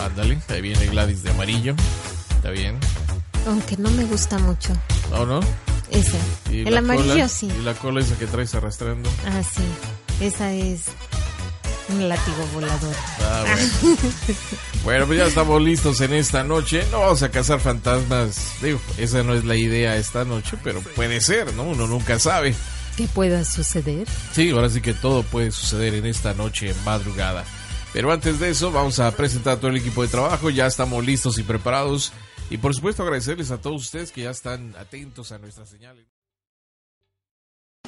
Ándale, ahí viene Gladys de amarillo. Está bien. Aunque no me gusta mucho. ¿O no? Ese. El amarillo sí. Y la cola esa que traes arrastrando. Ah, sí. Esa es un látigo volador. Ah, bueno. bueno, pues ya estamos listos en esta noche. No vamos a cazar fantasmas. Digo, esa no es la idea esta noche, pero puede ser, ¿no? Uno nunca sabe. ¿Qué pueda suceder? Sí, ahora sí que todo puede suceder en esta noche madrugada. Pero antes de eso, vamos a presentar a todo el equipo de trabajo. Ya estamos listos y preparados. Y por supuesto, agradecerles a todos ustedes que ya están atentos a nuestras señales.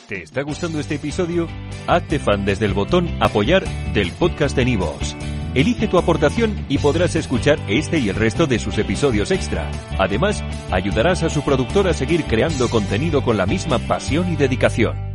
¿Te está gustando este episodio? Hazte fan desde el botón Apoyar del podcast de Nivos. Elige tu aportación y podrás escuchar este y el resto de sus episodios extra. Además, ayudarás a su productor a seguir creando contenido con la misma pasión y dedicación.